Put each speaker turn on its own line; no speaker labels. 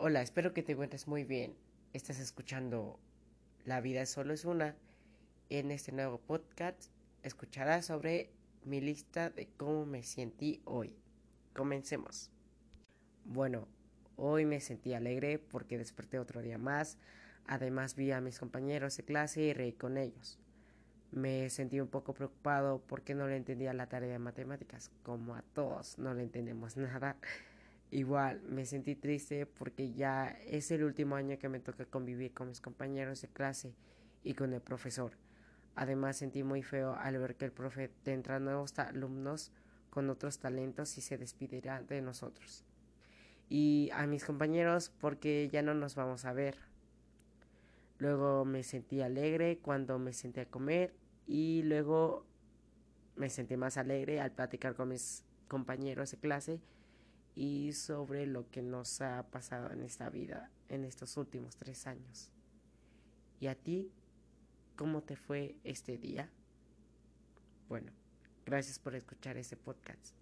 Hola, espero que te encuentres muy bien. Estás escuchando La vida solo es una. En este nuevo podcast escucharás sobre mi lista de cómo me sentí hoy. Comencemos. Bueno, hoy me sentí alegre porque desperté otro día más. Además vi a mis compañeros de clase y reí con ellos. Me sentí un poco preocupado porque no le entendía la tarea de matemáticas. Como a todos no le entendemos nada. Igual me sentí triste porque ya es el último año que me toca convivir con mis compañeros de clase y con el profesor. Además sentí muy feo al ver que el profe tendrá nuevos alumnos con otros talentos y se despedirá de nosotros. Y a mis compañeros porque ya no nos vamos a ver. Luego me sentí alegre cuando me senté a comer y luego me sentí más alegre al platicar con mis compañeros de clase y sobre lo que nos ha pasado en esta vida en estos últimos tres años. ¿Y a ti? ¿Cómo te fue este día? Bueno, gracias por escuchar este podcast.